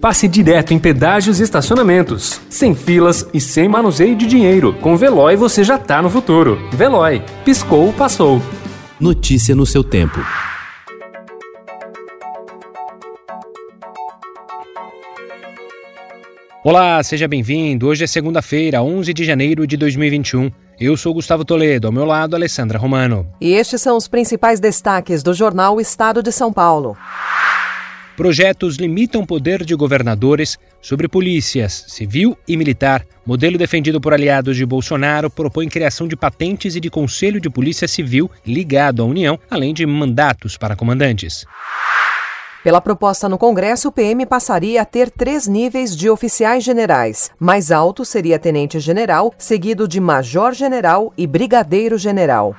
passe direto em pedágios e estacionamentos, sem filas e sem manuseio de dinheiro. Com Veloy você já tá no futuro. Veloy, piscou, passou. Notícia no seu tempo. Olá, seja bem-vindo. Hoje é segunda-feira, 11 de janeiro de 2021. Eu sou Gustavo Toledo, ao meu lado, Alessandra Romano. E estes são os principais destaques do jornal Estado de São Paulo. Projetos limitam o poder de governadores sobre polícias, civil e militar. Modelo defendido por aliados de Bolsonaro propõe criação de patentes e de conselho de polícia civil ligado à União, além de mandatos para comandantes. Pela proposta no Congresso, o PM passaria a ter três níveis de oficiais generais. Mais alto seria tenente-general, seguido de major-general e brigadeiro-general.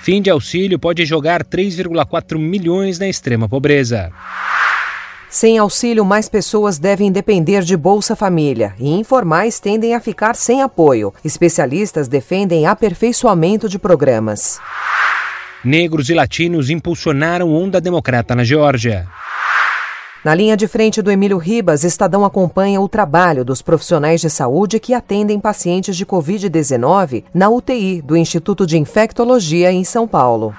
Fim de auxílio pode jogar 3,4 milhões na extrema pobreza. Sem auxílio, mais pessoas devem depender de Bolsa Família e informais tendem a ficar sem apoio. Especialistas defendem aperfeiçoamento de programas. Negros e latinos impulsionaram onda democrata na Geórgia. Na linha de frente do Emílio Ribas, Estadão acompanha o trabalho dos profissionais de saúde que atendem pacientes de Covid-19 na UTI do Instituto de Infectologia em São Paulo.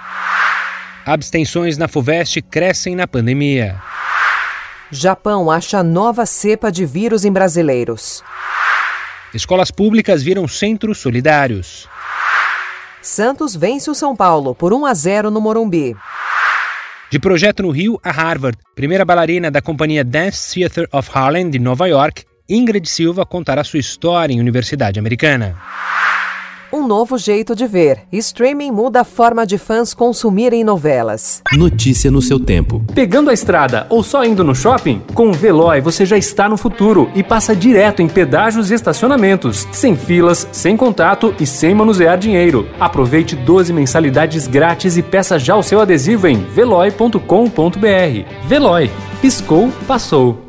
Abstenções na FUVEST crescem na pandemia. Japão acha nova cepa de vírus em brasileiros. Escolas públicas viram centros solidários. Santos vence o São Paulo por 1 a 0 no Morumbi. De projeto no Rio a Harvard, primeira bailarina da companhia Dance Theater of Harlem de Nova York, Ingrid Silva contará sua história em universidade americana. Um novo jeito de ver. Streaming muda a forma de fãs consumirem novelas. Notícia no seu tempo. Pegando a estrada ou só indo no shopping? Com o Veloy você já está no futuro e passa direto em pedágios e estacionamentos, sem filas, sem contato e sem manusear dinheiro. Aproveite 12 mensalidades grátis e peça já o seu adesivo em veloy.com.br. Veloy. Piscou, passou.